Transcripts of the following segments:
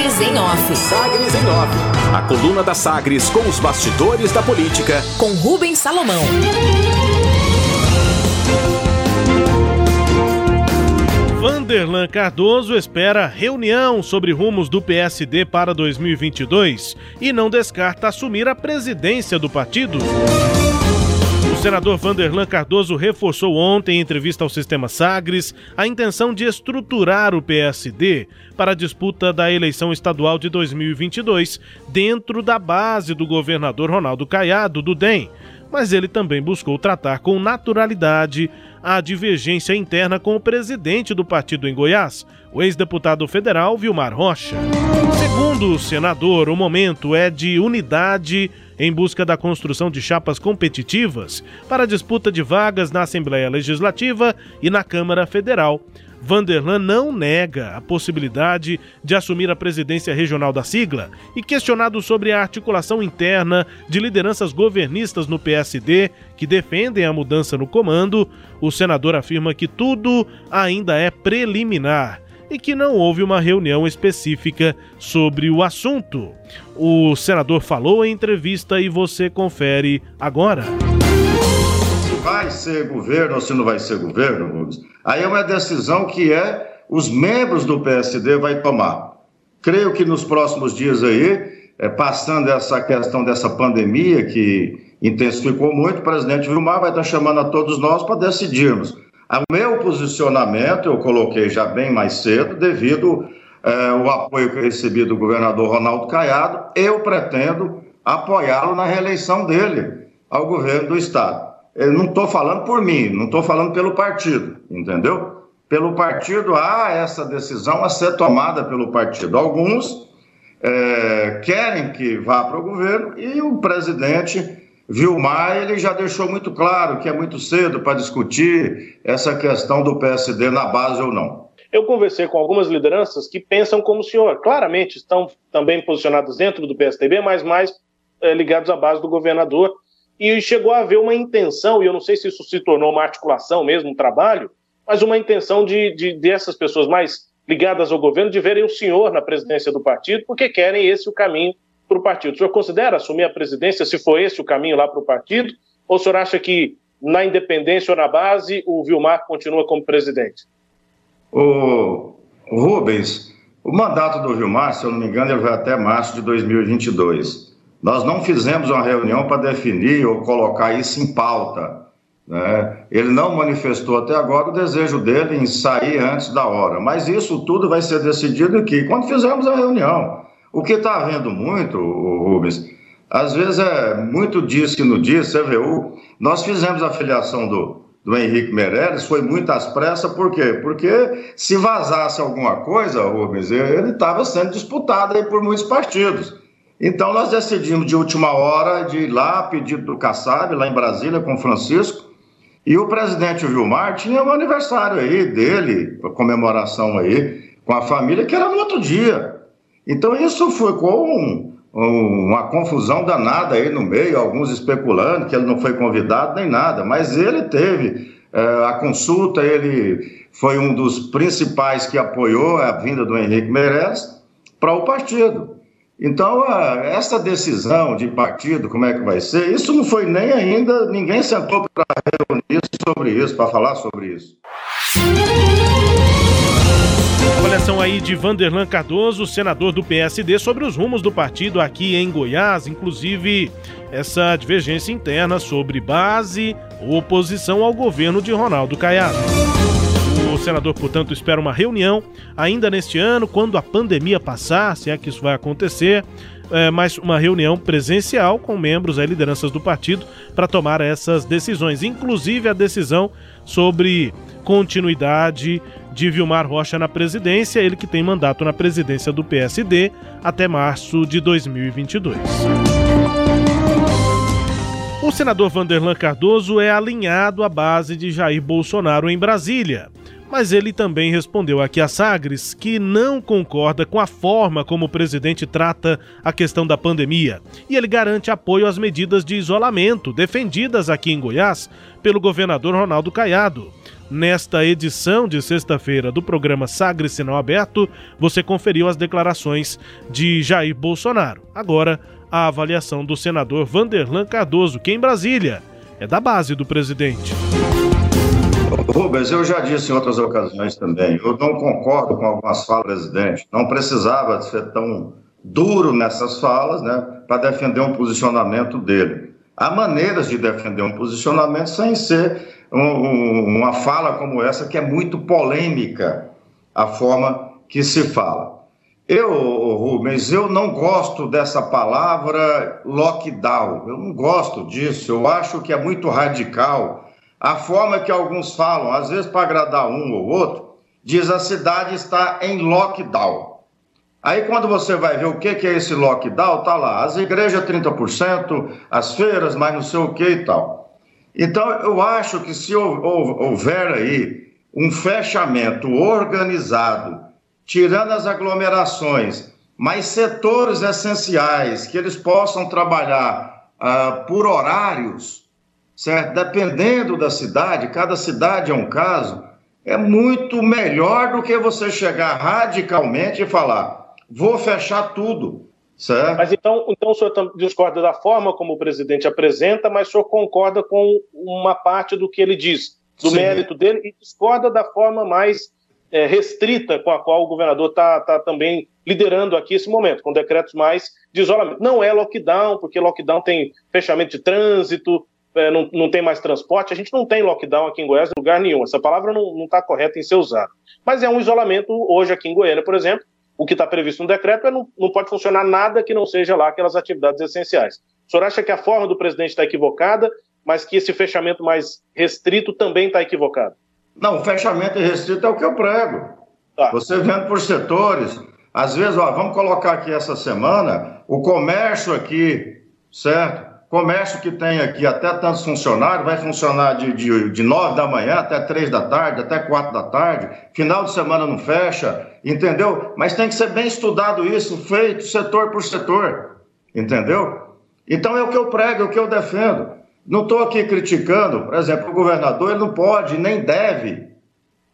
Sagres em Off. Sagres em Off. A coluna da Sagres com os bastidores da política. Com Rubens Salomão. Vanderlan Cardoso espera reunião sobre rumos do PSD para 2022 e não descarta assumir a presidência do partido. O senador Vanderlan Cardoso reforçou ontem, em entrevista ao Sistema Sagres, a intenção de estruturar o PSD para a disputa da eleição estadual de 2022, dentro da base do governador Ronaldo Caiado, do DEM. Mas ele também buscou tratar com naturalidade a divergência interna com o presidente do partido em Goiás, o ex-deputado federal Vilmar Rocha. Segundo o senador, o momento é de unidade em busca da construção de chapas competitivas para a disputa de vagas na Assembleia Legislativa e na Câmara Federal. Vanderlan não nega a possibilidade de assumir a presidência regional da sigla e questionado sobre a articulação interna de lideranças governistas no PSD que defendem a mudança no comando, o senador afirma que tudo ainda é preliminar e que não houve uma reunião específica sobre o assunto. O senador falou em entrevista e você confere agora. Se vai ser governo ou se não vai ser governo, aí é uma decisão que é os membros do PSD vai tomar. Creio que nos próximos dias aí, é, passando essa questão dessa pandemia que intensificou muito, o presidente Vilmar vai estar chamando a todos nós para decidirmos o meu posicionamento eu coloquei já bem mais cedo, devido é, ao apoio que eu recebi do governador Ronaldo Caiado, eu pretendo apoiá-lo na reeleição dele ao governo do Estado. Eu não estou falando por mim, não estou falando pelo partido, entendeu? Pelo partido, há essa decisão a ser tomada pelo partido. Alguns é, querem que vá para o governo e o presidente Vilmar, ele já deixou muito claro que é muito cedo para discutir essa questão do PSD na base ou não. Eu conversei com algumas lideranças que pensam como o senhor, claramente estão também posicionados dentro do PSDB, mas mais é, ligados à base do governador. E chegou a haver uma intenção, e eu não sei se isso se tornou uma articulação mesmo, um trabalho, mas uma intenção de, de dessas pessoas mais ligadas ao governo de verem o senhor na presidência do partido, porque querem esse o caminho para o partido. O senhor considera assumir a presidência se for esse o caminho lá para o partido? Ou o senhor acha que na independência ou na base o Vilmar continua como presidente? O Rubens, o mandato do Vilmar, se eu não me engano, ele vai até março de 2022. Nós não fizemos uma reunião para definir ou colocar isso em pauta. Né? Ele não manifestou até agora o desejo dele em sair antes da hora, mas isso tudo vai ser decidido aqui, quando fizermos a reunião. O que está havendo muito, Rubens, às vezes é muito diz que no dia, CVU, nós fizemos a filiação do, do Henrique Meirelles, foi muito às pressas, por quê? Porque se vazasse alguma coisa, Rubens, ele estava sendo disputado aí por muitos partidos. Então nós decidimos de última hora de ir lá, pedido do Kassab, lá em Brasília, com o Francisco, e o presidente Vilmar tinha um aniversário aí dele, comemoração aí, com a família, que era no outro dia. Então isso um, um, uma confusão danada aí no meio, alguns especulando que ele não foi convidado nem nada, mas ele teve é, a consulta, ele foi um dos principais que apoiou a vinda do Henrique Meirelles para o partido. Então, essa decisão de partido, como é que vai ser, isso não foi nem ainda, ninguém sentou para reunir sobre isso, para falar sobre isso. Avaliação aí de Vanderlan Cardoso, senador do PSD, sobre os rumos do partido aqui em Goiás, inclusive essa divergência interna sobre base oposição ao governo de Ronaldo Caiado. O senador, portanto, espera uma reunião ainda neste ano, quando a pandemia passar, se é que isso vai acontecer, é, mas uma reunião presencial com membros e lideranças do partido para tomar essas decisões, inclusive a decisão sobre continuidade de Vilmar Rocha na presidência, ele que tem mandato na presidência do PSD até março de 2022. O senador Vanderlan Cardoso é alinhado à base de Jair Bolsonaro em Brasília mas ele também respondeu aqui a Sagres que não concorda com a forma como o presidente trata a questão da pandemia e ele garante apoio às medidas de isolamento defendidas aqui em Goiás pelo governador Ronaldo Caiado. Nesta edição de sexta-feira do programa Sagre Sinal Aberto, você conferiu as declarações de Jair Bolsonaro. Agora, a avaliação do senador Vanderlan Cardoso, que em Brasília é da base do presidente. Rubens, eu já disse em outras ocasiões também, eu não concordo com algumas falas do presidente. Não precisava ser tão duro nessas falas, né, para defender um posicionamento dele. Há maneiras de defender um posicionamento sem ser um, um, uma fala como essa, que é muito polêmica, a forma que se fala. Eu, Rubens, eu não gosto dessa palavra lockdown, eu não gosto disso, eu acho que é muito radical. A forma que alguns falam, às vezes para agradar um ou outro, diz a cidade está em lockdown. Aí quando você vai ver o que, que é esse lockdown, tá lá, as igrejas 30%, as feiras, mas não sei o que e tal. Então eu acho que se houver aí um fechamento organizado, tirando as aglomerações, mas setores essenciais que eles possam trabalhar uh, por horários, certo? Dependendo da cidade, cada cidade é um caso, é muito melhor do que você chegar radicalmente e falar vou fechar tudo. Certo? Mas então, então o senhor discorda da forma como o presidente apresenta, mas o senhor concorda com uma parte do que ele diz, do Sim. mérito dele, e discorda da forma mais é, restrita com a qual o governador está tá também liderando aqui esse momento, com decretos mais de isolamento. Não é lockdown, porque lockdown tem fechamento de trânsito, é, não, não tem mais transporte. A gente não tem lockdown aqui em Goiás em lugar nenhum. Essa palavra não está correta em ser usada. Mas é um isolamento hoje aqui em Goiânia, por exemplo, o que está previsto no decreto é não, não pode funcionar nada que não seja lá aquelas atividades essenciais. O senhor acha que a forma do presidente está equivocada, mas que esse fechamento mais restrito também está equivocado? Não, o fechamento restrito é o que eu prego. Tá. Você vendo por setores, às vezes, ó, vamos colocar aqui essa semana, o comércio aqui, certo? Comércio que tem aqui até tantos funcionários, vai funcionar de, de, de 9 da manhã até 3 da tarde, até 4 da tarde, final de semana não fecha, entendeu? Mas tem que ser bem estudado isso, feito setor por setor, entendeu? Então é o que eu prego, é o que eu defendo. Não estou aqui criticando, por exemplo, o governador, ele não pode nem deve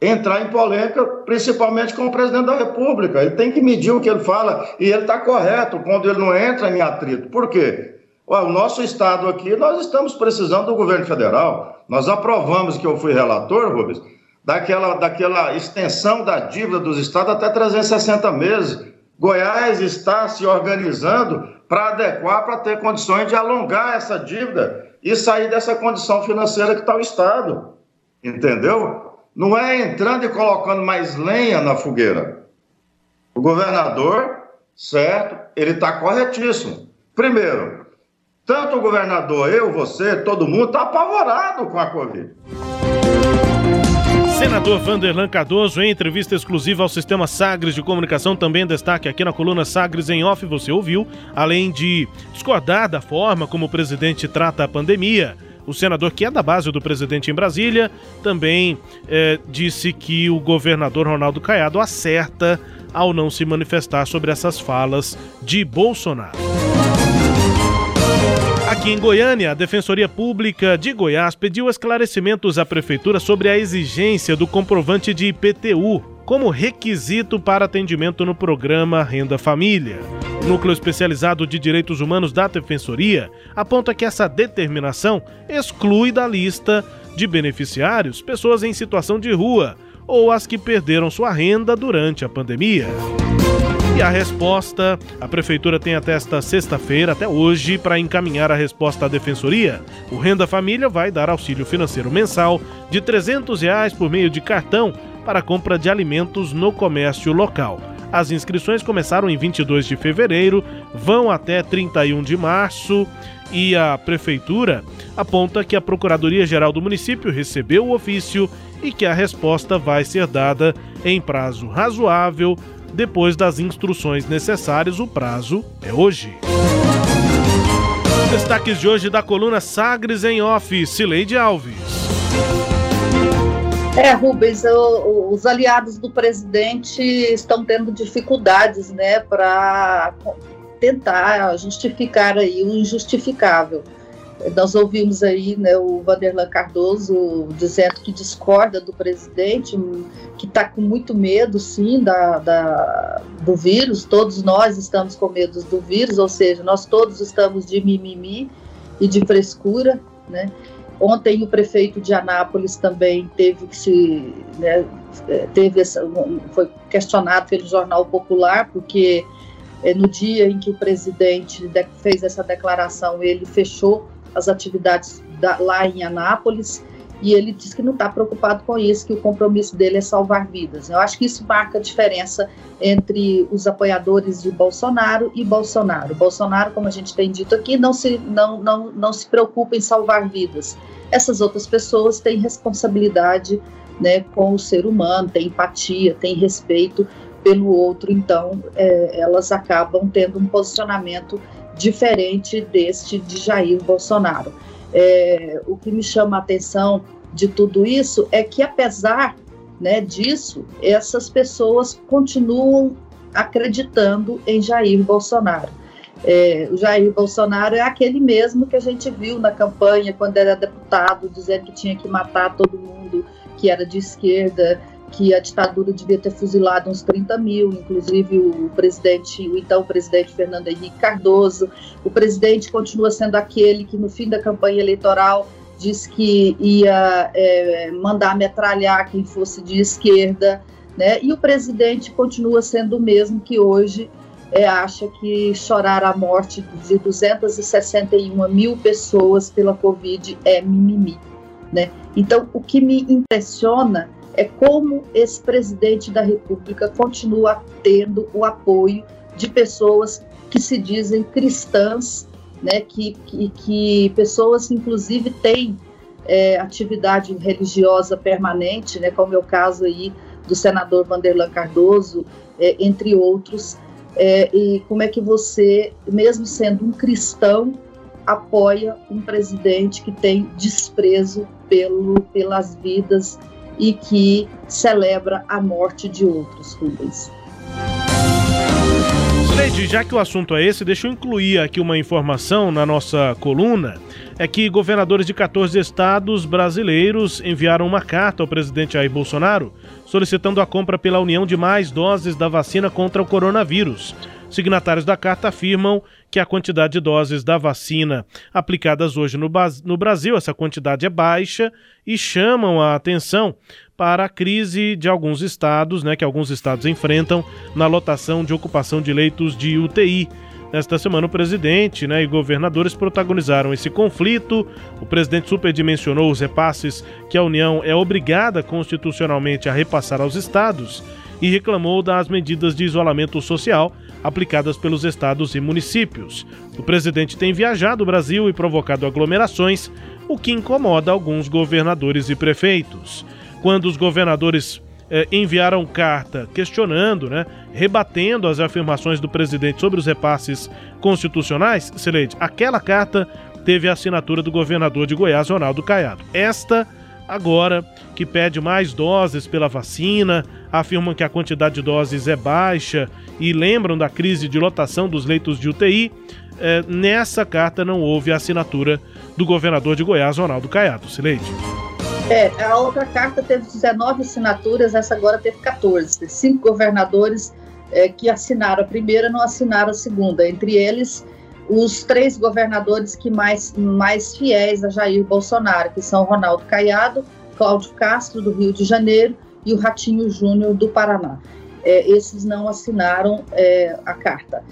entrar em polêmica, principalmente com o presidente da República. Ele tem que medir o que ele fala e ele está correto quando ele não entra em atrito. Por quê? O nosso estado aqui, nós estamos precisando do governo federal. Nós aprovamos, que eu fui relator, Rubens, daquela, daquela extensão da dívida dos estados até 360 meses. Goiás está se organizando para adequar, para ter condições de alongar essa dívida e sair dessa condição financeira que está o Estado. Entendeu? Não é entrando e colocando mais lenha na fogueira. O governador, certo, ele está corretíssimo. Primeiro, tanto o governador, eu, você, todo mundo está apavorado com a Covid. Senador Vanderlan Cardoso, em entrevista exclusiva ao Sistema Sagres de Comunicação, também destaque aqui na coluna Sagres em Off, você ouviu, além de discordar da forma como o presidente trata a pandemia. O senador, que é da base do presidente em Brasília, também é, disse que o governador Ronaldo Caiado acerta ao não se manifestar sobre essas falas de Bolsonaro. Aqui em Goiânia, a Defensoria Pública de Goiás pediu esclarecimentos à Prefeitura sobre a exigência do comprovante de IPTU como requisito para atendimento no programa Renda Família. O Núcleo Especializado de Direitos Humanos da Defensoria aponta que essa determinação exclui da lista de beneficiários pessoas em situação de rua ou as que perderam sua renda durante a pandemia. E a resposta, a prefeitura tem até esta sexta-feira, até hoje, para encaminhar a resposta à defensoria. O Renda Família vai dar auxílio financeiro mensal de 300 reais por meio de cartão para compra de alimentos no comércio local. As inscrições começaram em 22 de fevereiro, vão até 31 de março e a prefeitura aponta que a Procuradoria-Geral do município recebeu o ofício e que a resposta vai ser dada em prazo razoável depois das instruções necessárias, o prazo é hoje. Destaques de hoje da coluna Sagres em Off, Cileide Alves. É, Rubens, os aliados do presidente estão tendo dificuldades, né, para tentar justificar aí o injustificável. Nós ouvimos aí né, o Vanderlan Cardoso dizendo que discorda do presidente, que está com muito medo, sim, da, da, do vírus. Todos nós estamos com medo do vírus, ou seja, nós todos estamos de mimimi e de frescura, né? Ontem o prefeito de Anápolis também teve que se né, teve essa, foi questionado pelo Jornal Popular porque é, no dia em que o presidente fez essa declaração ele fechou as atividades da, lá em Anápolis e ele disse que não está preocupado com isso, que o compromisso dele é salvar vidas. Eu acho que isso marca a diferença entre os apoiadores de Bolsonaro e Bolsonaro. Bolsonaro, como a gente tem dito aqui, não se, não, não, não se preocupa em salvar vidas. Essas outras pessoas têm responsabilidade né, com o ser humano, têm empatia, têm respeito pelo outro, então é, elas acabam tendo um posicionamento diferente deste de Jair Bolsonaro. É, o que me chama a atenção de tudo isso é que, apesar né, disso, essas pessoas continuam acreditando em Jair Bolsonaro. É, o Jair Bolsonaro é aquele mesmo que a gente viu na campanha quando era deputado, dizendo que tinha que matar todo mundo que era de esquerda, que a ditadura devia ter fuzilado uns 30 mil, inclusive o presidente, o então presidente Fernando Henrique Cardoso. O presidente continua sendo aquele que no fim da campanha eleitoral disse que ia é, mandar metralhar quem fosse de esquerda, né? E o presidente continua sendo o mesmo que hoje é, acha que chorar a morte de 261 mil pessoas pela Covid é mimimi, né? Então, o que me impressiona é como esse presidente da República continua tendo o apoio de pessoas que se dizem cristãs, né, que, que, que pessoas, inclusive, têm é, atividade religiosa permanente, né, como é o caso aí do senador Vanderlan Cardoso, é, entre outros, é, e como é que você, mesmo sendo um cristão, apoia um presidente que tem desprezo pelo, pelas vidas e que celebra a morte de outros, Rubens. Leide, já que o assunto é esse, deixa eu incluir aqui uma informação na nossa coluna. É que governadores de 14 estados brasileiros enviaram uma carta ao presidente Jair Bolsonaro solicitando a compra pela União de mais doses da vacina contra o coronavírus. Signatários da carta afirmam que a quantidade de doses da vacina aplicadas hoje no, no Brasil, essa quantidade é baixa, e chamam a atenção para a crise de alguns estados, né, que alguns estados enfrentam na lotação de ocupação de leitos de UTI. Nesta semana, o presidente né, e governadores protagonizaram esse conflito. O presidente superdimensionou os repasses que a União é obrigada constitucionalmente a repassar aos estados e reclamou das medidas de isolamento social aplicadas pelos estados e municípios. O presidente tem viajado o Brasil e provocado aglomerações, o que incomoda alguns governadores e prefeitos. Quando os governadores eh, enviaram carta questionando, né, rebatendo as afirmações do presidente sobre os repasses constitucionais, Sileide, aquela carta teve a assinatura do governador de Goiás, Ronaldo Caiado. Esta agora que pede mais doses pela vacina, afirmam que a quantidade de doses é baixa e lembram da crise de lotação dos leitos de UTI. É, nessa carta não houve a assinatura do governador de Goiás, Ronaldo Caiado. Sileide. É, a outra carta teve 19 assinaturas, essa agora teve 14. Cinco governadores é, que assinaram a primeira não assinaram a segunda. Entre eles, os três governadores que mais, mais fiéis a Jair Bolsonaro, que são Ronaldo Caiado, Cláudio Castro, do Rio de Janeiro, e o Ratinho Júnior, do Paraná. É, esses não assinaram é, a carta.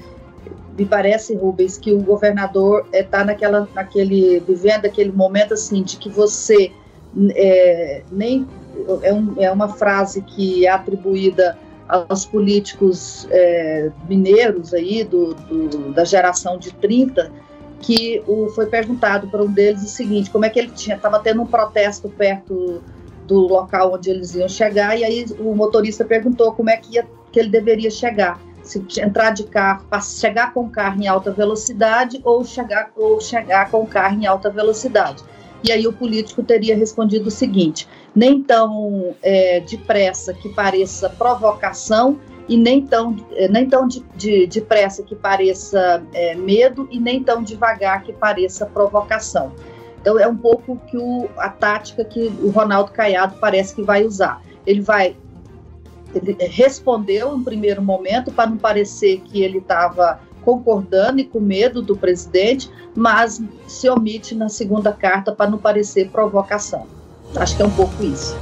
Me parece, Rubens, que o governador está é, naquela, naquele, vivendo aquele momento assim de que você é, nem é, um, é, uma frase que é atribuída aos políticos é, mineiros aí do, do, da geração de 30 que o, foi perguntado para um deles o seguinte, como é que ele tinha, estava tendo um protesto perto do local onde eles iam chegar, e aí o motorista perguntou como é que, ia, que ele deveria chegar. Se entrar de carro, chegar com carro em alta velocidade ou chegar, ou chegar com carro em alta velocidade. E aí o político teria respondido o seguinte: nem tão é, depressa que pareça provocação e nem tão, é, nem tão de, de, depressa que pareça é, medo e nem tão devagar que pareça provocação. Então é um pouco que o, a tática que o Ronaldo Caiado parece que vai usar. Ele vai ele respondeu em primeiro momento para não parecer que ele estava concordando e com medo do presidente, mas se omite na segunda carta para não parecer provocação. Acho que é um pouco isso.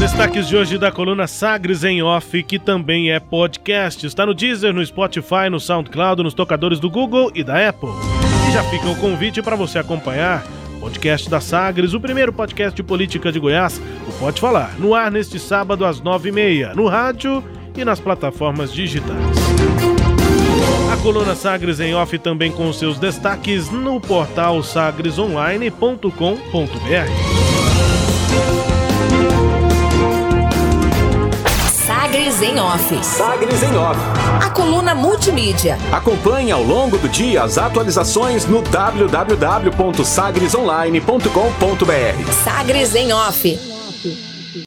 Destaques de hoje da coluna Sagres em Off, que também é podcast. Está no Deezer, no Spotify, no SoundCloud, nos tocadores do Google e da Apple. E já fica o convite para você acompanhar o podcast da Sagres, o primeiro podcast de política de Goiás, o Pode Falar, no ar neste sábado às nove e meia, no rádio e nas plataformas digitais. A coluna Sagres em Off também com seus destaques no portal sagresonline.com.br. Sagres em Off. Sagres em Off. A coluna multimídia. Acompanhe ao longo do dia as atualizações no www.sagresonline.com.br. Sagres em Off.